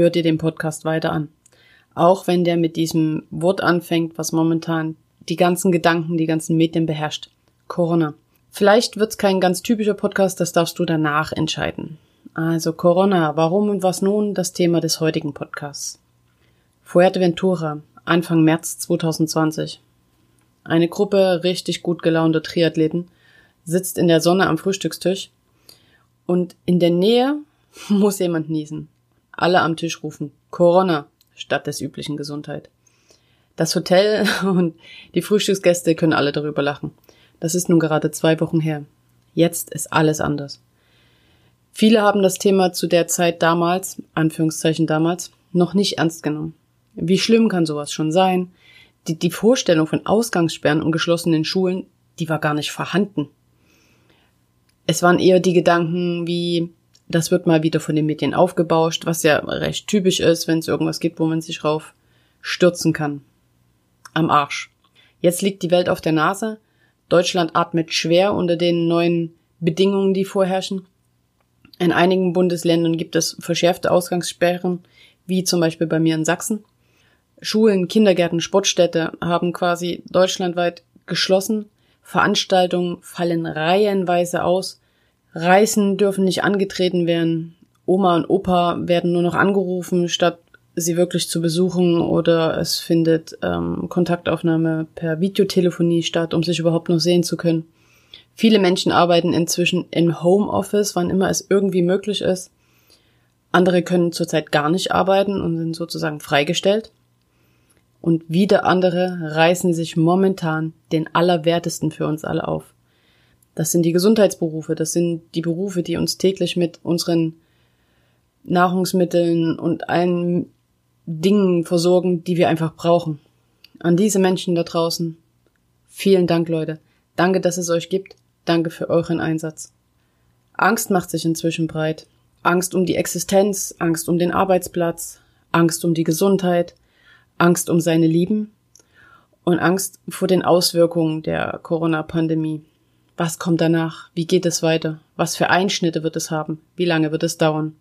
hör dir den Podcast weiter an. Auch wenn der mit diesem Wort anfängt, was momentan die ganzen Gedanken, die ganzen Medien beherrscht. Corona. Vielleicht wird's kein ganz typischer Podcast, das darfst du danach entscheiden. Also Corona, warum und was nun das Thema des heutigen Podcasts. Fuerteventura, Anfang März 2020. Eine Gruppe richtig gut gelaunter Triathleten sitzt in der Sonne am Frühstückstisch und in der Nähe muss jemand niesen alle am Tisch rufen Corona statt des üblichen Gesundheit. Das Hotel und die Frühstücksgäste können alle darüber lachen. Das ist nun gerade zwei Wochen her. Jetzt ist alles anders. Viele haben das Thema zu der Zeit damals, Anführungszeichen damals, noch nicht ernst genommen. Wie schlimm kann sowas schon sein? Die, die Vorstellung von Ausgangssperren und geschlossenen Schulen, die war gar nicht vorhanden. Es waren eher die Gedanken wie, das wird mal wieder von den Medien aufgebauscht, was ja recht typisch ist, wenn es irgendwas gibt, wo man sich rauf stürzen kann. Am Arsch. Jetzt liegt die Welt auf der Nase. Deutschland atmet schwer unter den neuen Bedingungen, die vorherrschen. In einigen Bundesländern gibt es verschärfte Ausgangssperren, wie zum Beispiel bei mir in Sachsen. Schulen, Kindergärten, Sportstätte haben quasi deutschlandweit geschlossen. Veranstaltungen fallen reihenweise aus. Reisen dürfen nicht angetreten werden. Oma und Opa werden nur noch angerufen, statt sie wirklich zu besuchen oder es findet ähm, Kontaktaufnahme per Videotelefonie statt, um sich überhaupt noch sehen zu können. Viele Menschen arbeiten inzwischen im Homeoffice, wann immer es irgendwie möglich ist. Andere können zurzeit gar nicht arbeiten und sind sozusagen freigestellt. Und wieder andere reißen sich momentan den Allerwertesten für uns alle auf. Das sind die Gesundheitsberufe, das sind die Berufe, die uns täglich mit unseren Nahrungsmitteln und allen Dingen versorgen, die wir einfach brauchen. An diese Menschen da draußen, vielen Dank, Leute. Danke, dass es euch gibt. Danke für euren Einsatz. Angst macht sich inzwischen breit. Angst um die Existenz, Angst um den Arbeitsplatz, Angst um die Gesundheit, Angst um seine Lieben und Angst vor den Auswirkungen der Corona-Pandemie. Was kommt danach? Wie geht es weiter? Was für Einschnitte wird es haben? Wie lange wird es dauern?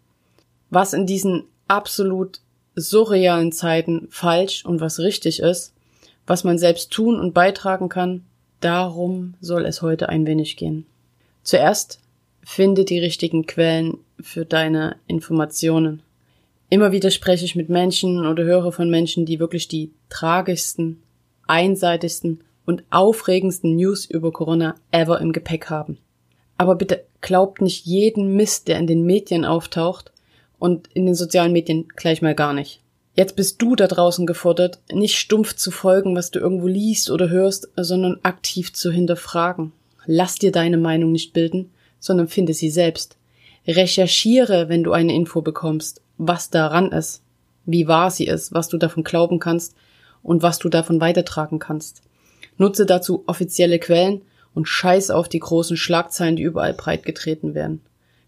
Was in diesen absolut surrealen Zeiten falsch und was richtig ist, was man selbst tun und beitragen kann, darum soll es heute ein wenig gehen. Zuerst finde die richtigen Quellen für deine Informationen. Immer wieder spreche ich mit Menschen oder höre von Menschen, die wirklich die tragischsten, einseitigsten und aufregendsten News über Corona ever im Gepäck haben. Aber bitte glaubt nicht jeden Mist, der in den Medien auftaucht und in den sozialen Medien gleich mal gar nicht. Jetzt bist du da draußen gefordert, nicht stumpf zu folgen, was du irgendwo liest oder hörst, sondern aktiv zu hinterfragen. Lass dir deine Meinung nicht bilden, sondern finde sie selbst. Recherchiere, wenn du eine Info bekommst, was daran ist, wie wahr sie ist, was du davon glauben kannst und was du davon weitertragen kannst. Nutze dazu offizielle Quellen und scheiß auf die großen Schlagzeilen, die überall breit getreten werden.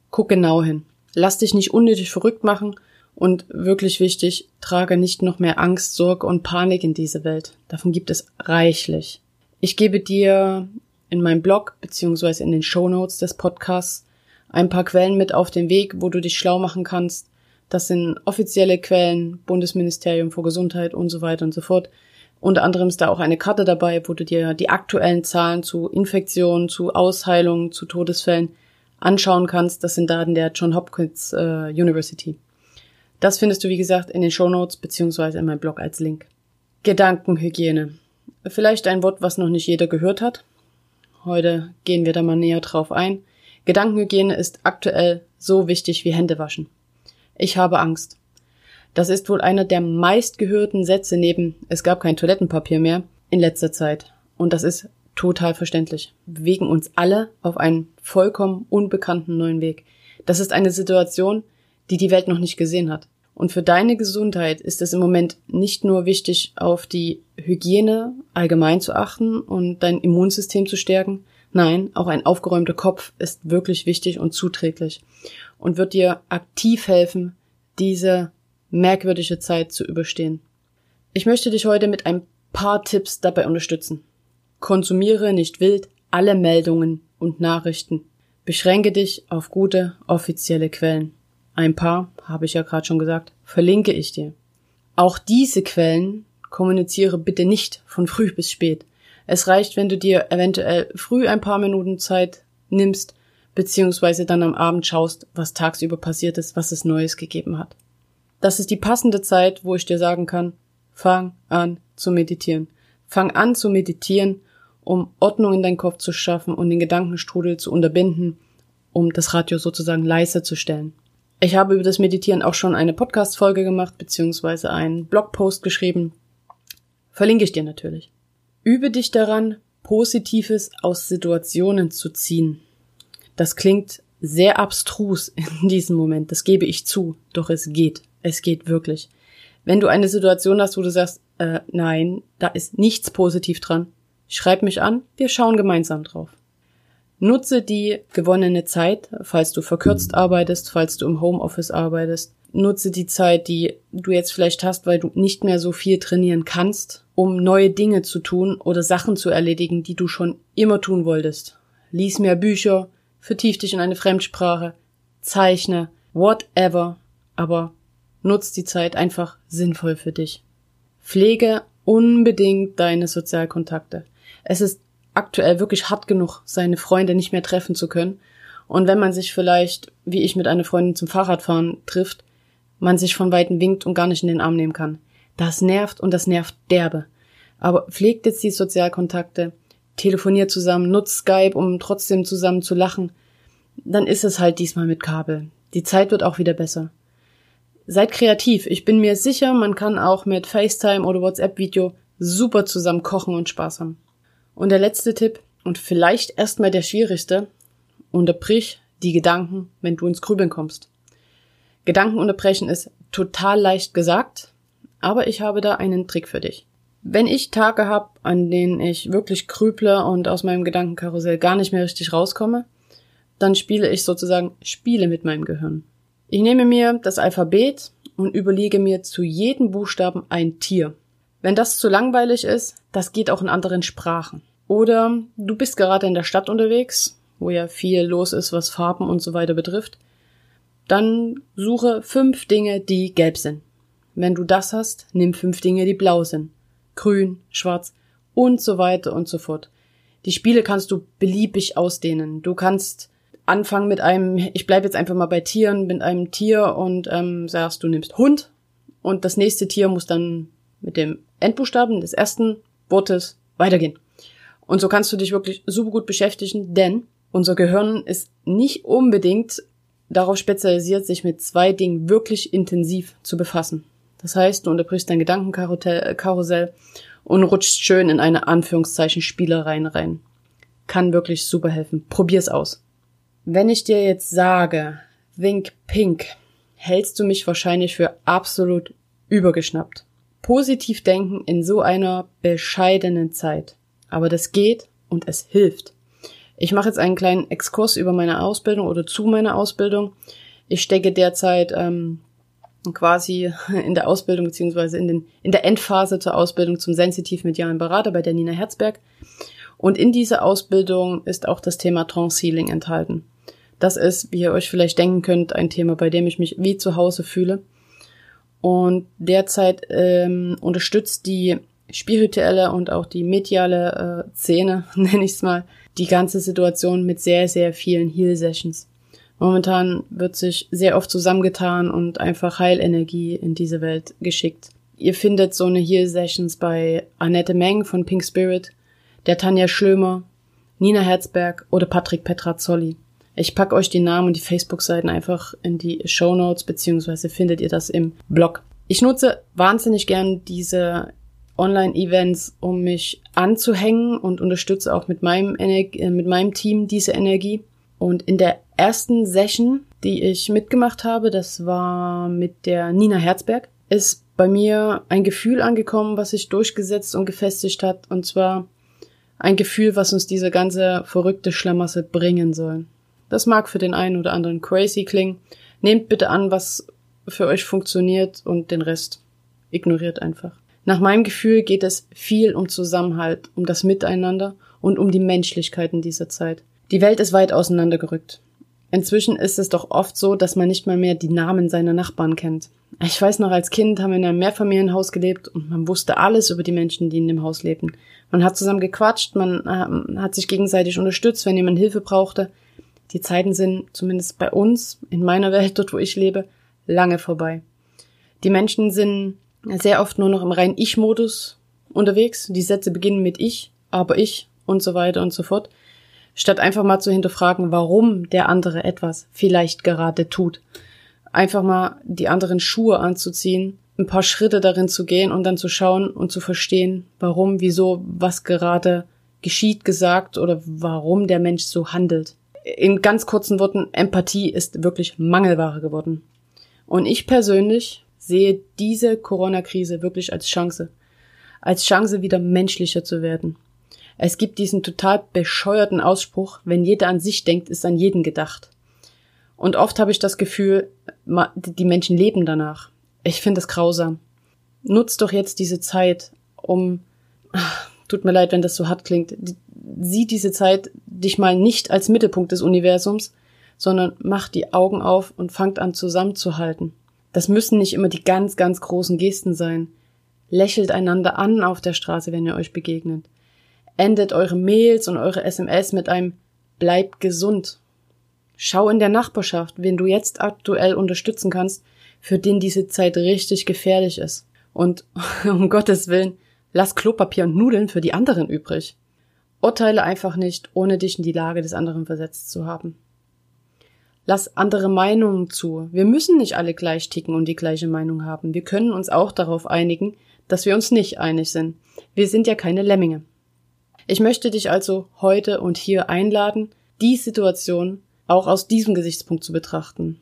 Guck genau hin. Lass dich nicht unnötig verrückt machen und wirklich wichtig, trage nicht noch mehr Angst, Sorge und Panik in diese Welt. Davon gibt es reichlich. Ich gebe dir in meinem Blog beziehungsweise in den Show Notes des Podcasts ein paar Quellen mit auf den Weg, wo du dich schlau machen kannst. Das sind offizielle Quellen, Bundesministerium für Gesundheit und so weiter und so fort. Unter anderem ist da auch eine Karte dabei, wo du dir die aktuellen Zahlen zu Infektionen, zu Ausheilungen, zu Todesfällen anschauen kannst. Das sind Daten der John Hopkins äh, University. Das findest du, wie gesagt, in den Show Notes beziehungsweise in meinem Blog als Link. Gedankenhygiene. Vielleicht ein Wort, was noch nicht jeder gehört hat. Heute gehen wir da mal näher drauf ein. Gedankenhygiene ist aktuell so wichtig wie Händewaschen. Ich habe Angst. Das ist wohl einer der meistgehörten Sätze neben es gab kein Toilettenpapier mehr in letzter Zeit. Und das ist total verständlich. Wir bewegen uns alle auf einen vollkommen unbekannten neuen Weg. Das ist eine Situation, die die Welt noch nicht gesehen hat. Und für deine Gesundheit ist es im Moment nicht nur wichtig, auf die Hygiene allgemein zu achten und dein Immunsystem zu stärken. Nein, auch ein aufgeräumter Kopf ist wirklich wichtig und zuträglich und wird dir aktiv helfen, diese merkwürdige Zeit zu überstehen. Ich möchte dich heute mit ein paar Tipps dabei unterstützen. Konsumiere nicht wild alle Meldungen und Nachrichten. Beschränke dich auf gute offizielle Quellen. Ein paar, habe ich ja gerade schon gesagt, verlinke ich dir. Auch diese Quellen kommuniziere bitte nicht von früh bis spät. Es reicht, wenn du dir eventuell früh ein paar Minuten Zeit nimmst, beziehungsweise dann am Abend schaust, was tagsüber passiert ist, was es Neues gegeben hat. Das ist die passende Zeit, wo ich dir sagen kann, fang an zu meditieren. Fang an zu meditieren, um Ordnung in deinen Kopf zu schaffen und den Gedankenstrudel zu unterbinden, um das Radio sozusagen leise zu stellen. Ich habe über das Meditieren auch schon eine Podcast-Folge gemacht, beziehungsweise einen Blogpost geschrieben. Verlinke ich dir natürlich. Übe dich daran, Positives aus Situationen zu ziehen. Das klingt sehr abstrus in diesem Moment, das gebe ich zu, doch es geht. Es geht wirklich. Wenn du eine Situation hast, wo du sagst, äh, nein, da ist nichts positiv dran, schreib mich an, wir schauen gemeinsam drauf. Nutze die gewonnene Zeit, falls du verkürzt arbeitest, falls du im Homeoffice arbeitest. Nutze die Zeit, die du jetzt vielleicht hast, weil du nicht mehr so viel trainieren kannst, um neue Dinge zu tun oder Sachen zu erledigen, die du schon immer tun wolltest. Lies mehr Bücher, vertief dich in eine Fremdsprache, zeichne, whatever, aber nutz die Zeit einfach sinnvoll für dich. Pflege unbedingt deine Sozialkontakte. Es ist aktuell wirklich hart genug, seine Freunde nicht mehr treffen zu können. Und wenn man sich vielleicht, wie ich mit einer Freundin zum Fahrradfahren trifft, man sich von weitem winkt und gar nicht in den Arm nehmen kann. Das nervt und das nervt derbe. Aber pflegt jetzt die Sozialkontakte, telefoniert zusammen, nutzt Skype, um trotzdem zusammen zu lachen. Dann ist es halt diesmal mit Kabel. Die Zeit wird auch wieder besser. Seid kreativ. Ich bin mir sicher, man kann auch mit FaceTime oder WhatsApp-Video super zusammen kochen und Spaß haben. Und der letzte Tipp, und vielleicht erstmal der schwierigste, unterbrich die Gedanken, wenn du ins Grübeln kommst. Gedanken unterbrechen ist total leicht gesagt, aber ich habe da einen Trick für dich. Wenn ich Tage habe, an denen ich wirklich grüble und aus meinem Gedankenkarussell gar nicht mehr richtig rauskomme, dann spiele ich sozusagen Spiele mit meinem Gehirn. Ich nehme mir das Alphabet und überlege mir zu jedem Buchstaben ein Tier. Wenn das zu langweilig ist, das geht auch in anderen Sprachen. Oder du bist gerade in der Stadt unterwegs, wo ja viel los ist, was Farben und so weiter betrifft. Dann suche fünf Dinge, die gelb sind. Wenn du das hast, nimm fünf Dinge, die blau sind. Grün, schwarz und so weiter und so fort. Die Spiele kannst du beliebig ausdehnen. Du kannst anfangen mit einem, ich bleibe jetzt einfach mal bei Tieren, mit einem Tier und ähm, sagst, du nimmst Hund und das nächste Tier muss dann mit dem Endbuchstaben des ersten Wortes weitergehen. Und so kannst du dich wirklich super gut beschäftigen, denn unser Gehirn ist nicht unbedingt darauf spezialisiert, sich mit zwei Dingen wirklich intensiv zu befassen. Das heißt, du unterbrichst dein Gedankenkarussell und rutschst schön in eine Anführungszeichen Spielereien rein. Kann wirklich super helfen. Probier's aus. Wenn ich dir jetzt sage, Wink Pink, hältst du mich wahrscheinlich für absolut übergeschnappt positiv denken in so einer bescheidenen Zeit. Aber das geht und es hilft. Ich mache jetzt einen kleinen Exkurs über meine Ausbildung oder zu meiner Ausbildung. Ich stecke derzeit ähm, quasi in der Ausbildung beziehungsweise in, in der Endphase zur Ausbildung zum sensitiv-medialen Berater bei der Nina Herzberg. Und in dieser Ausbildung ist auch das Thema Trance Healing enthalten. Das ist, wie ihr euch vielleicht denken könnt, ein Thema, bei dem ich mich wie zu Hause fühle. Und derzeit ähm, unterstützt die spirituelle und auch die mediale äh, Szene, nenne ich es mal, die ganze Situation mit sehr, sehr vielen Heal-Sessions. Momentan wird sich sehr oft zusammengetan und einfach Heilenergie in diese Welt geschickt. Ihr findet so eine Heal-Sessions bei Annette Meng von Pink Spirit, der Tanja Schlömer, Nina Herzberg oder Patrick Petrazzoli. Ich packe euch die Namen und die Facebook-Seiten einfach in die Show Notes, beziehungsweise findet ihr das im Blog. Ich nutze wahnsinnig gern diese Online-Events, um mich anzuhängen und unterstütze auch mit meinem, äh, mit meinem Team diese Energie. Und in der ersten Session die ich mitgemacht habe, das war mit der Nina Herzberg, ist bei mir ein Gefühl angekommen, was sich durchgesetzt und gefestigt hat, und zwar ein Gefühl, was uns diese ganze verrückte Schlamassel bringen soll. Das mag für den einen oder anderen crazy klingen. Nehmt bitte an, was für euch funktioniert und den Rest ignoriert einfach. Nach meinem Gefühl geht es viel um Zusammenhalt, um das Miteinander und um die Menschlichkeit in dieser Zeit. Die Welt ist weit auseinandergerückt. Inzwischen ist es doch oft so, dass man nicht mal mehr die Namen seiner Nachbarn kennt. Ich weiß noch, als Kind haben wir in einem Mehrfamilienhaus gelebt und man wusste alles über die Menschen, die in dem Haus lebten. Man hat zusammen gequatscht, man äh, hat sich gegenseitig unterstützt, wenn jemand Hilfe brauchte. Die Zeiten sind, zumindest bei uns, in meiner Welt, dort wo ich lebe, lange vorbei. Die Menschen sind sehr oft nur noch im reinen Ich-Modus unterwegs. Die Sätze beginnen mit ich, aber ich und so weiter und so fort. Statt einfach mal zu hinterfragen, warum der andere etwas vielleicht gerade tut. Einfach mal die anderen Schuhe anzuziehen, ein paar Schritte darin zu gehen und dann zu schauen und zu verstehen, warum, wieso, was gerade geschieht, gesagt oder warum der Mensch so handelt. In ganz kurzen Worten, Empathie ist wirklich Mangelware geworden. Und ich persönlich sehe diese Corona-Krise wirklich als Chance. Als Chance, wieder menschlicher zu werden. Es gibt diesen total bescheuerten Ausspruch, wenn jeder an sich denkt, ist an jeden gedacht. Und oft habe ich das Gefühl, die Menschen leben danach. Ich finde es grausam. Nutzt doch jetzt diese Zeit, um, tut mir leid, wenn das so hart klingt, sieh diese Zeit dich mal nicht als Mittelpunkt des Universums, sondern mach die Augen auf und fangt an zusammenzuhalten. Das müssen nicht immer die ganz, ganz großen Gesten sein. Lächelt einander an auf der Straße, wenn ihr euch begegnet. Endet eure Mails und eure SMS mit einem Bleib gesund. Schau in der Nachbarschaft, wen du jetzt aktuell unterstützen kannst, für den diese Zeit richtig gefährlich ist. Und um Gottes Willen, lass Klopapier und Nudeln für die anderen übrig. Urteile einfach nicht, ohne dich in die Lage des anderen versetzt zu haben. Lass andere Meinungen zu. Wir müssen nicht alle gleich ticken und die gleiche Meinung haben. Wir können uns auch darauf einigen, dass wir uns nicht einig sind. Wir sind ja keine Lemminge. Ich möchte dich also heute und hier einladen, die Situation auch aus diesem Gesichtspunkt zu betrachten.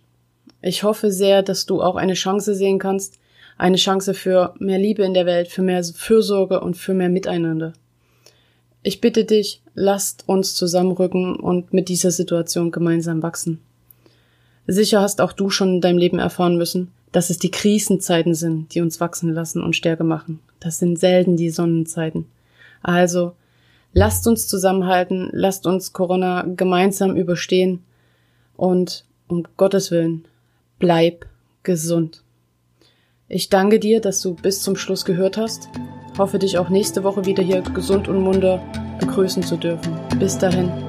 Ich hoffe sehr, dass du auch eine Chance sehen kannst, eine Chance für mehr Liebe in der Welt, für mehr Fürsorge und für mehr Miteinander. Ich bitte dich, lasst uns zusammenrücken und mit dieser Situation gemeinsam wachsen. Sicher hast auch du schon in deinem Leben erfahren müssen, dass es die Krisenzeiten sind, die uns wachsen lassen und stärker machen. Das sind selten die Sonnenzeiten. Also, lasst uns zusammenhalten, lasst uns Corona gemeinsam überstehen und um Gottes Willen, bleib gesund. Ich danke dir, dass du bis zum Schluss gehört hast. Hoffe dich auch nächste Woche wieder hier gesund und munter begrüßen zu dürfen. Bis dahin.